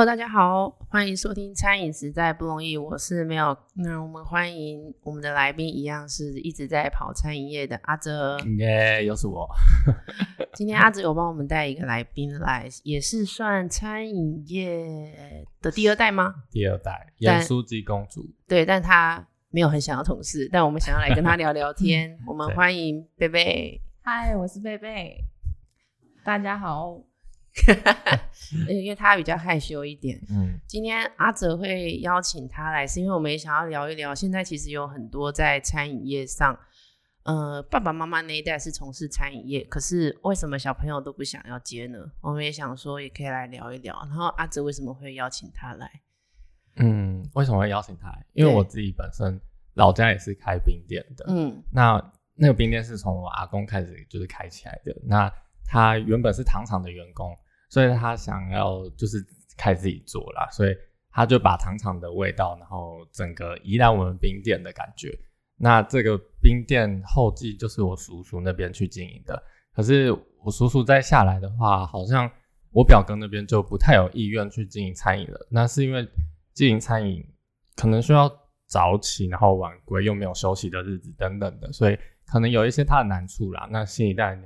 Hello，大家好，欢迎收听《餐饮实在不容易》，我是没有。那我们欢迎我们的来宾，一样是一直在跑餐饮业的阿哲。耶，又是我。今天阿哲有帮我们带一个来宾来，也是算餐饮业的第二代吗？第二代，严书记公主。对，但他没有很想要同事，但我们想要来跟他聊聊天。我们欢迎贝贝。嗨，我是贝贝。大家好。因为他比较害羞一点。嗯，今天阿哲会邀请他来，是因为我们也想要聊一聊。现在其实有很多在餐饮业上，呃，爸爸妈妈那一代是从事餐饮业，可是为什么小朋友都不想要接呢？我们也想说，也可以来聊一聊。然后阿哲为什么会邀请他来？嗯，为什么会邀请他？因为我自己本身老家也是开冰店的。嗯，那那个冰店是从我阿公开始就是开起来的。那他原本是糖厂的员工，所以他想要就是开自己做啦，所以他就把糖厂的味道，然后整个移来我们冰店的感觉。那这个冰店后继就是我叔叔那边去经营的，可是我叔叔再下来的话，好像我表哥那边就不太有意愿去经营餐饮了。那是因为经营餐饮可能需要早起，然后晚归，又没有休息的日子等等的，所以可能有一些他的难处啦。那新一代。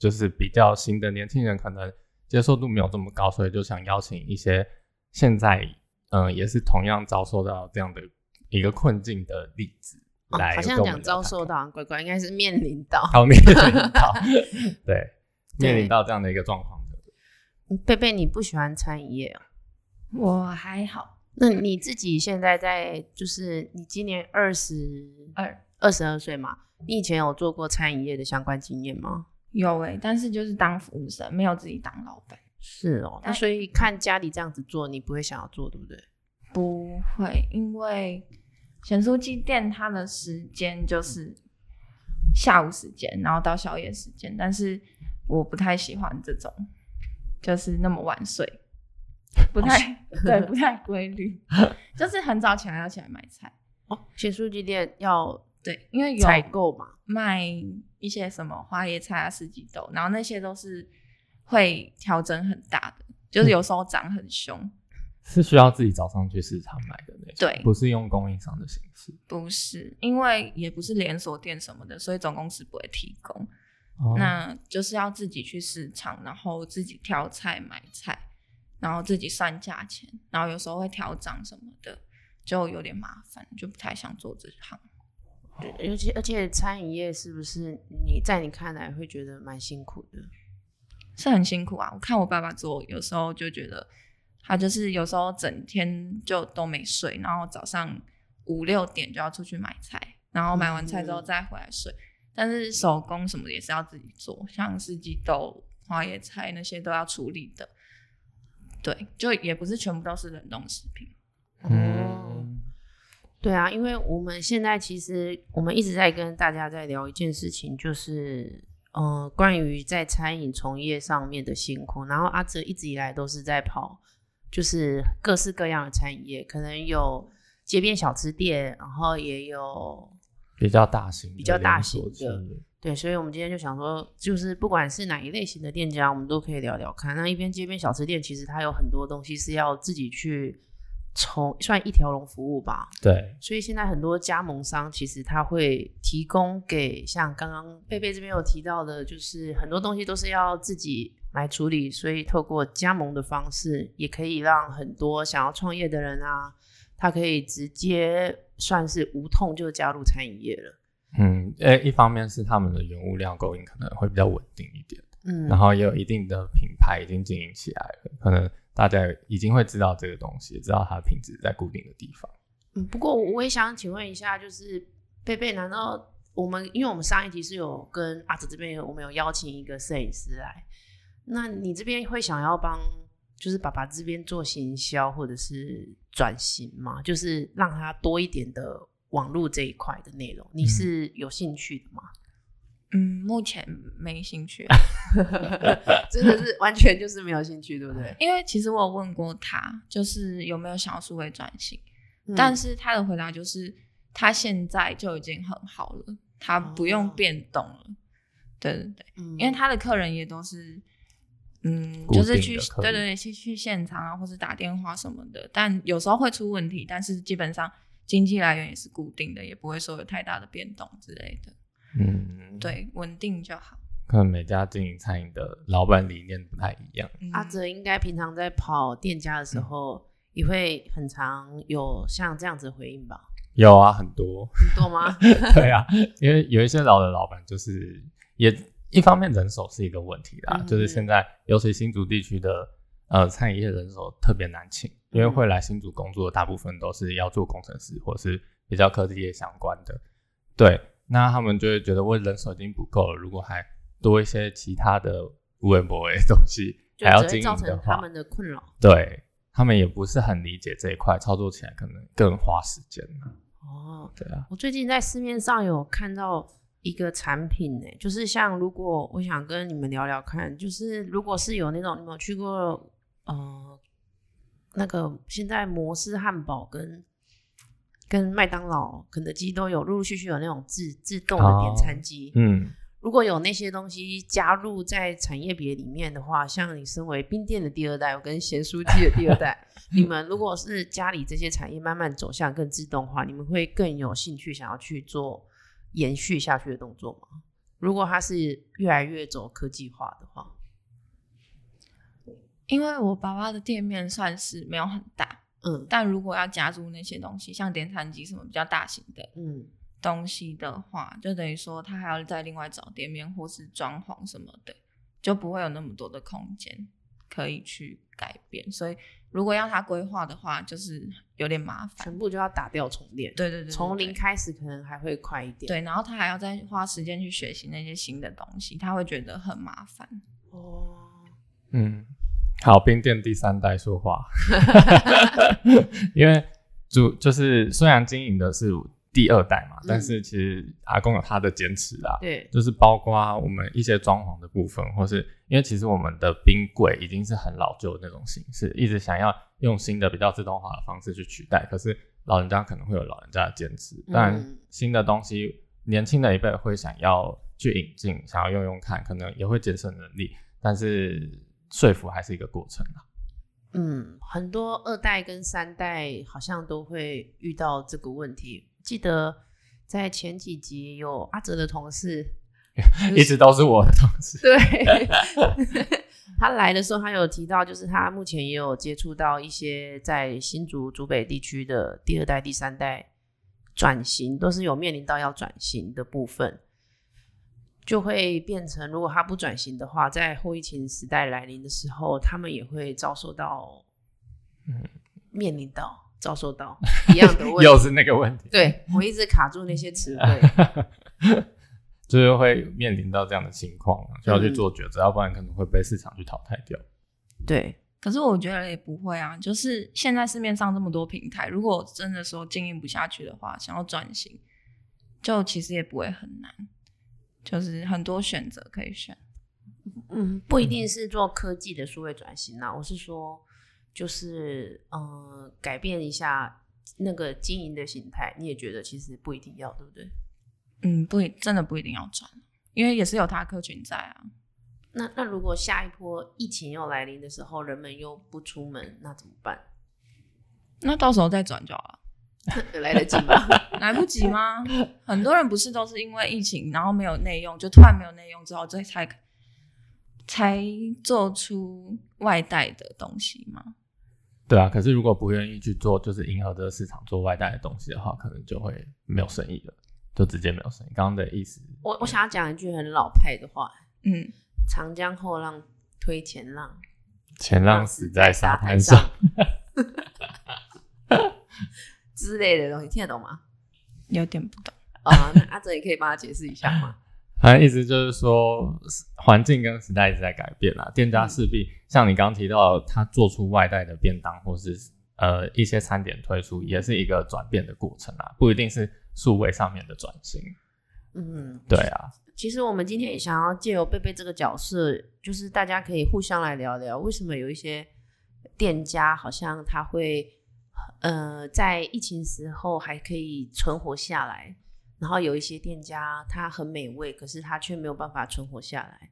就是比较新的年轻人，可能接受度没有这么高，所以就想邀请一些现在嗯也是同样遭受到这样的一个困境的例子来。好像讲遭受到，乖乖应该是面临到，好面临到，对，面临到这样的一个状况的。贝贝，你不喜欢餐饮业哦？我还好。那你自己现在在，就是你今年二十二二十二岁嘛？你以前有做过餐饮业的相关经验吗？有哎，但是就是当服务生，没有自己当老板。是哦，那所以看家里这样子做，你不会想要做，对不对？不会，因为咸酥鸡店它的时间就是下午时间，然后到宵夜时间，但是我不太喜欢这种，就是那么晚睡，不太对，不太规律，就是很早起来要起来买菜。哦，咸酥鸡店要。对，因为有采购嘛，卖一些什么花椰菜啊、四季豆，然后那些都是会调整很大的，就是有时候涨很凶，是需要自己早上去市场买的那种，对，不是用供应商的形式，不是，因为也不是连锁店什么的，所以总公司不会提供，那就是要自己去市场，然后自己挑菜买菜，然后自己算价钱，然后有时候会调涨什么的，就有点麻烦，就不太想做这行。尤其而且餐饮业是不是你在你看来会觉得蛮辛苦的？是很辛苦啊！我看我爸爸做，有时候就觉得他就是有时候整天就都没睡，然后早上五六点就要出去买菜，然后买完菜之后再回来睡。但是手工什么也是要自己做，像四季豆、花椰菜那些都要处理的。对，就也不是全部都是冷冻食品。嗯。对啊，因为我们现在其实我们一直在跟大家在聊一件事情，就是嗯，关于在餐饮从业上面的辛苦。然后阿哲一直以来都是在跑，就是各式各样的餐饮业，可能有街边小吃店，然后也有比较大型、比较大型的。对，所以我们今天就想说，就是不管是哪一类型的店家，我们都可以聊聊看。那一边街边小吃店，其实它有很多东西是要自己去。从算一条龙服务吧，对，所以现在很多加盟商其实他会提供给像刚刚贝贝这边有提到的，就是很多东西都是要自己来处理，所以透过加盟的方式，也可以让很多想要创业的人啊，他可以直接算是无痛就加入餐饮业了。嗯，诶，一方面是他们的原物料供应可能会比较稳定一点，嗯，然后也有一定的品牌已经经营起来了，可能。大家已经会知道这个东西，知道它的品质在固定的地方。嗯，不过我也想请问一下，就是贝贝，难道我们因为我们上一集是有跟阿哲这边，我们有邀请一个摄影师来，那你这边会想要帮，就是爸爸这边做行销或者是转型吗？就是让他多一点的网络这一块的内容，你是有兴趣的吗？嗯，目前没兴趣，真的是完全就是没有兴趣，对不对？因为其实我有问过他，就是有没有想要数位转型，但是他的回答就是他现在就已经很好了，他不用变动了。对对对，因为他的客人也都是嗯，就是去对对对，去去现场啊，或是打电话什么的。但有时候会出问题，但是基本上经济来源也是固定的，也不会说有太大的变动之类的。嗯，对，稳定就好。可能每家经营餐饮的老板理念不太一样。阿哲应该平常在跑店家的时候，也会很常有像这样子回应吧？有啊，很多很多吗？对啊，因为有一些老的老板就是也。一方面人手是一个问题啦，就是现在尤其新竹地区的呃餐饮业人手特别难请，因为会来新竹工作的大部分都是要做工程师或是比较科技业相关的，对，那他们就会觉得我人手已经不够了，如果还多一些其他的无微博的东西 还要经营的话，他们的困扰，对他们也不是很理解这一块，操作起来可能更花时间哦，对啊，我最近在市面上有看到。一个产品呢，就是像如果我想跟你们聊聊看，就是如果是有那种你们有去过呃那个现在摩斯汉堡跟跟麦当劳、肯德基都有陆陆续续有那种自自动的点餐机，嗯，如果有那些东西加入在产业别里面的话，像你身为冰店的第二代，我跟咸酥鸡的第二代，你们如果是家里这些产业慢慢走向更自动化，你们会更有兴趣想要去做。延续下去的动作吗？如果它是越来越走科技化的话，因为我爸爸的店面算是没有很大，嗯，但如果要加入那些东西，像点餐机什么比较大型的，嗯，东西的话，就等于说他还要再另外找店面或是装潢什么的，就不会有那么多的空间可以去改变，所以。如果要他规划的话，就是有点麻烦，全部就要打掉重练。对对对，从零开始可能还会快一点。对，然后他还要再花时间去学习那些新的东西，他会觉得很麻烦。哦，嗯，好，冰店第三代说话，因为主就是虽然经营的是。第二代嘛，但是其实阿公有他的坚持啦，对，就是包括我们一些装潢的部分，或是因为其实我们的冰柜已经是很老旧的那种形式，一直想要用新的比较自动化的方式去取代，可是老人家可能会有老人家的坚持，当然新的东西年轻的一辈会想要去引进，想要用用看，可能也会节省能力，但是说服还是一个过程啊。嗯，很多二代跟三代好像都会遇到这个问题。记得在前几集有阿哲的同事，一直都是我的同事。对，他来的时候，他有提到，就是他目前也有接触到一些在新竹、竹北地区的第二代、第三代转型，都是有面临到要转型的部分，就会变成，如果他不转型的话，在后疫情时代来临的时候，他们也会遭受到，嗯，面临到。遭受到 一样的问题，又是那个问题。对我一直卡住那些词汇，就是会面临到这样的情况，就要去做抉择，要不然可能会被市场去淘汰掉。对，可是我觉得也不会啊，就是现在市面上这么多平台，如果真的说经营不下去的话，想要转型，就其实也不会很难，就是很多选择可以选。嗯，不一定是做科技的数位转型啊，我是说。就是嗯，改变一下那个经营的形态，你也觉得其实不一定要，对不对？嗯，不，真的不一定要转，因为也是有他客群在啊。那那如果下一波疫情又来临的时候，人们又不出门，那怎么办？那到时候再转就好了。来得及吗？来不及吗？很多人不是都是因为疫情，然后没有内用，就突然没有内用之后，这才才做出外带的东西吗？对啊，可是如果不愿意去做，就是迎合这个市场做外带的东西的话，可能就会没有生意了，就直接没有生意。刚刚的意思，我我想要讲一句很老派的话，嗯，长江后浪推前浪，前浪死在沙滩上，之类的东西听得懂吗？有点不懂啊，那阿哲也可以帮他解释一下吗？反正意思就是说，环境跟时代一直在改变啦。店家势必像你刚刚提到，他做出外带的便当，或是呃一些餐点推出，也是一个转变的过程啊，不一定是数位上面的转型。嗯，对啊。其实我们今天也想要借由贝贝这个角色，就是大家可以互相来聊聊，为什么有一些店家好像他会呃在疫情时候还可以存活下来。然后有一些店家，它很美味，可是它却没有办法存活下来。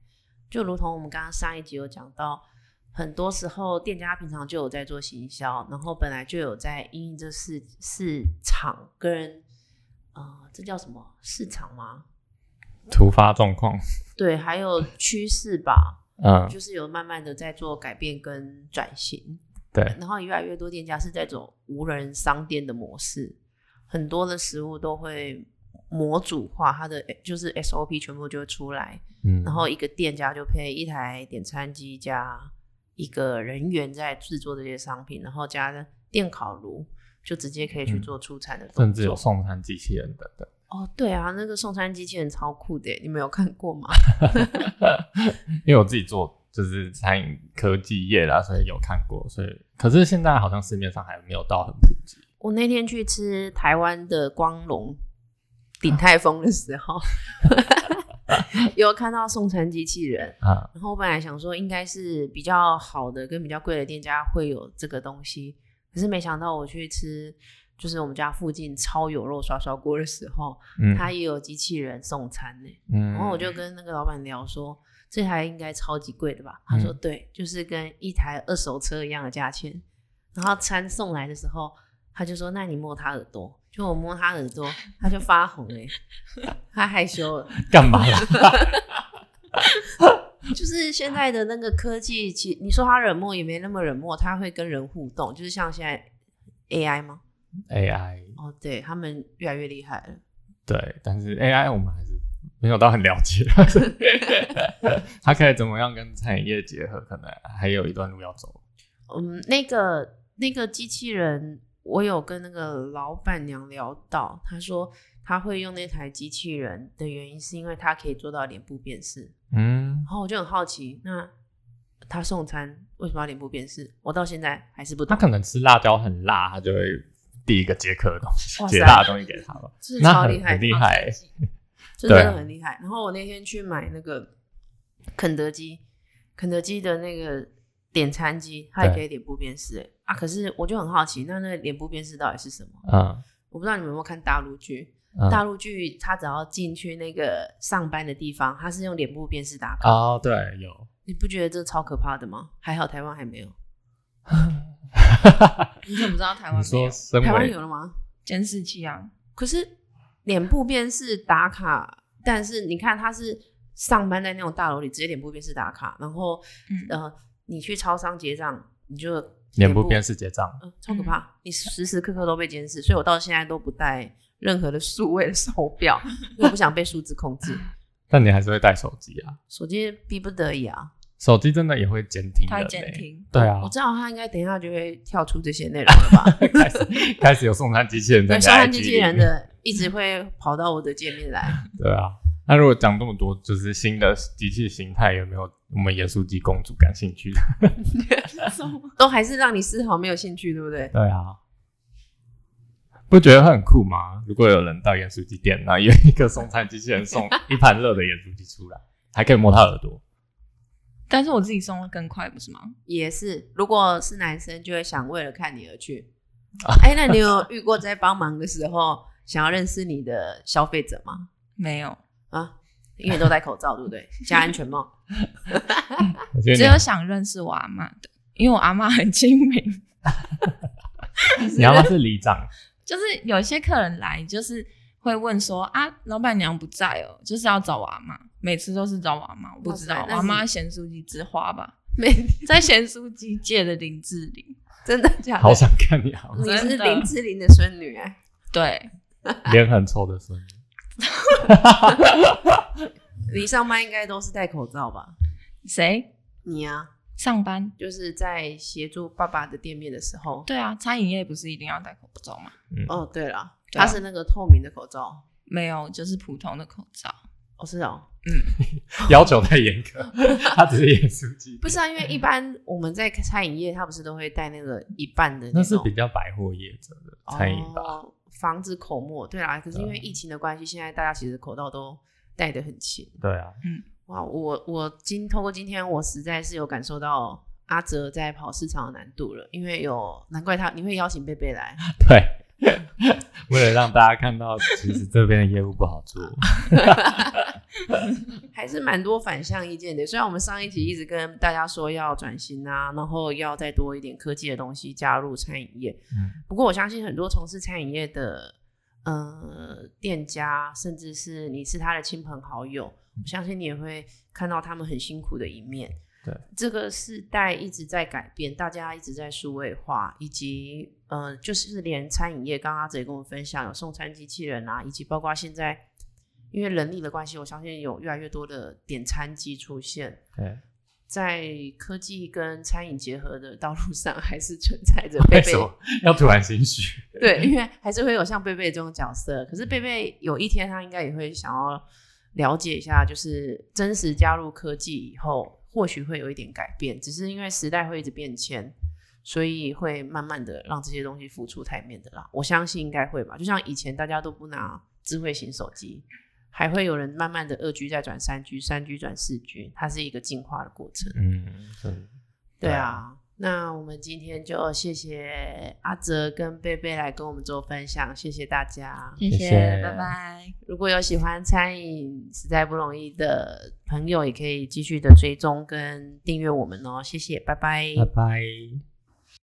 就如同我们刚刚上一集有讲到，很多时候店家平常就有在做行销，然后本来就有在因这市市场跟呃，这叫什么市场吗？突发状况。对，还有趋势吧。嗯，就是有慢慢的在做改变跟转型。对，然后越来越多店家是在走无人商店的模式，很多的食物都会模组化，它的就是 SOP 全部就会出来。嗯，然后一个店家就配一台点餐机加一个人员在制作这些商品，然后加电烤炉，就直接可以去做出餐的动作，甚至有送餐机器人等等。哦，对啊，那个送餐机器人超酷的，你没有看过吗？因为我自己做就是餐饮科技业啦，所以有看过。所以，可是现在好像市面上还没有到很普及。我那天去吃台湾的光荣鼎泰丰的时候，有看到送餐机器人啊。然后我本来想说，应该是比较好的跟比较贵的店家会有这个东西，可是没想到我去吃。就是我们家附近超有肉刷刷锅的时候，他也有机器人送餐呢。嗯然后我就跟那个老板聊说，这台应该超级贵的吧？他说对，就是跟一台二手车一样的价钱。然后餐送来的时候，他就说：“那你摸他耳朵。”就我摸他耳朵，他就发红哎，他害羞了。干嘛呀？就是现在的那个科技，其你说他冷漠也没那么冷漠，他会跟人互动，就是像现在 AI 吗？AI 哦，对他们越来越厉害了。对，但是 AI 我们还是没有到很了解，他可以怎么样跟餐饮业结合，可能还有一段路要走。嗯，那个那个机器人，我有跟那个老板娘聊到，她说她会用那台机器人的原因，是因为它可以做到脸部辨识。嗯，然后我就很好奇，那他送餐为什么要脸部辨识？我到现在还是不懂。他可能吃辣椒很辣，他就会。第一个接客的东西，解辣的东西给他了，那超厉害，很厉害，真的很厉害。然后我那天去买那个肯德基，肯德基的那个点餐机，它也可以脸部辨识。哎啊，可是我就很好奇，那那个脸部辨识到底是什么？嗯，我不知道你们有没有看大陆剧，大陆剧他只要进去那个上班的地方，他是用脸部辨识打卡。哦，对，有。你不觉得这超可怕的吗？还好台湾还没有。你怎么知道台湾没有？台湾有了吗？监视器啊！可是脸部辨识打卡，但是你看他是上班在那种大楼里，直接脸部辨识打卡，然后呃，你去超商结账，你就脸部辨识结账，超可怕！你时时刻刻都被监视，所以我到现在都不带任何的数位的手表，因为不想被数字控制。但你还是会带手机啊？手机逼不得已啊。手机真的也会监听，它监听，对啊，我知道它应该等一下就会跳出这些内容了吧？开始开始有送餐机器人在送餐机器人的一直会跑到我的界面来。对啊，那如果讲这么多，就是新的机器形态，有没有我们盐酥鸡公主感兴趣的？都还是让你丝毫没有兴趣，对不对？对啊，不觉得很酷吗？如果有人到盐酥鸡店，那有一个送餐机器人送一盘热的盐酥鸡出来，还可以摸他耳朵。但是我自己送的更快，不是吗？也是，如果是男生，就会想为了看你而去。哎，那你有遇过在帮忙的时候 想要认识你的消费者吗？没有啊，因为都戴口罩，对不对？加安全帽。只有想认识我阿妈的，因为我阿妈很精明。你阿妈是里长，就是有些客人来，就是会问说啊，老板娘不在哦，就是要找我阿妈。每次都是找我妈，我不知道我妈咸酥鸡之花吧？没在咸酥鸡界的林志玲，真的假的？好想看你，好，你是林志玲的孙女哎？对，脸很臭的孙女。你上班应该都是戴口罩吧？谁？你啊？上班就是在协助爸爸的店面的时候。对啊，餐饮业不是一定要戴口罩吗？哦，对了，它是那个透明的口罩，没有，就是普通的口罩。哦，是哦，嗯，要求太严格，他只是演书记。不是啊，因为一般我们在餐饮业，他不是都会带那个一半的，那是比较百货业者的餐饮吧，防止口沫。对啦，可是因为疫情的关系，现在大家其实口罩都戴得很勤。对啊，嗯，哇，我我今通过今天，我实在是有感受到阿哲在跑市场的难度了，因为有难怪他你会邀请贝贝来，对，为了让大家看到，其实这边的业务不好做，还是蛮多反向意见的。虽然我们上一集一直跟大家说要转型啊，然后要再多一点科技的东西加入餐饮业，嗯，不过我相信很多从事餐饮业的呃店家，甚至是你是他的亲朋好友，我相信你也会看到他们很辛苦的一面。对，这个时代一直在改变，大家一直在数位化，以及呃，就是连餐饮业，刚刚阿哲也跟我们分享，有送餐机器人啊，以及包括现在因为人力的关系，我相信有越来越多的点餐机出现。对，在科技跟餐饮结合的道路上，还是存在着贝贝要突然心虚。对，因为还是会有像贝贝这种角色，可是贝贝有一天他应该也会想要了解一下，就是真实加入科技以后。或许会有一点改变，只是因为时代会一直变迁，所以会慢慢的让这些东西浮出台面的啦。我相信应该会吧。就像以前大家都不拿智慧型手机，还会有人慢慢的二 G 再转三 G，三 G 转四 G，它是一个进化的过程。嗯，对啊。那我们今天就谢谢阿泽跟贝贝来跟我们做分享，谢谢大家，谢谢，拜拜。如果有喜欢餐饮实在不容易的朋友，也可以继续的追踪跟订阅我们哦，谢谢，拜拜，拜拜。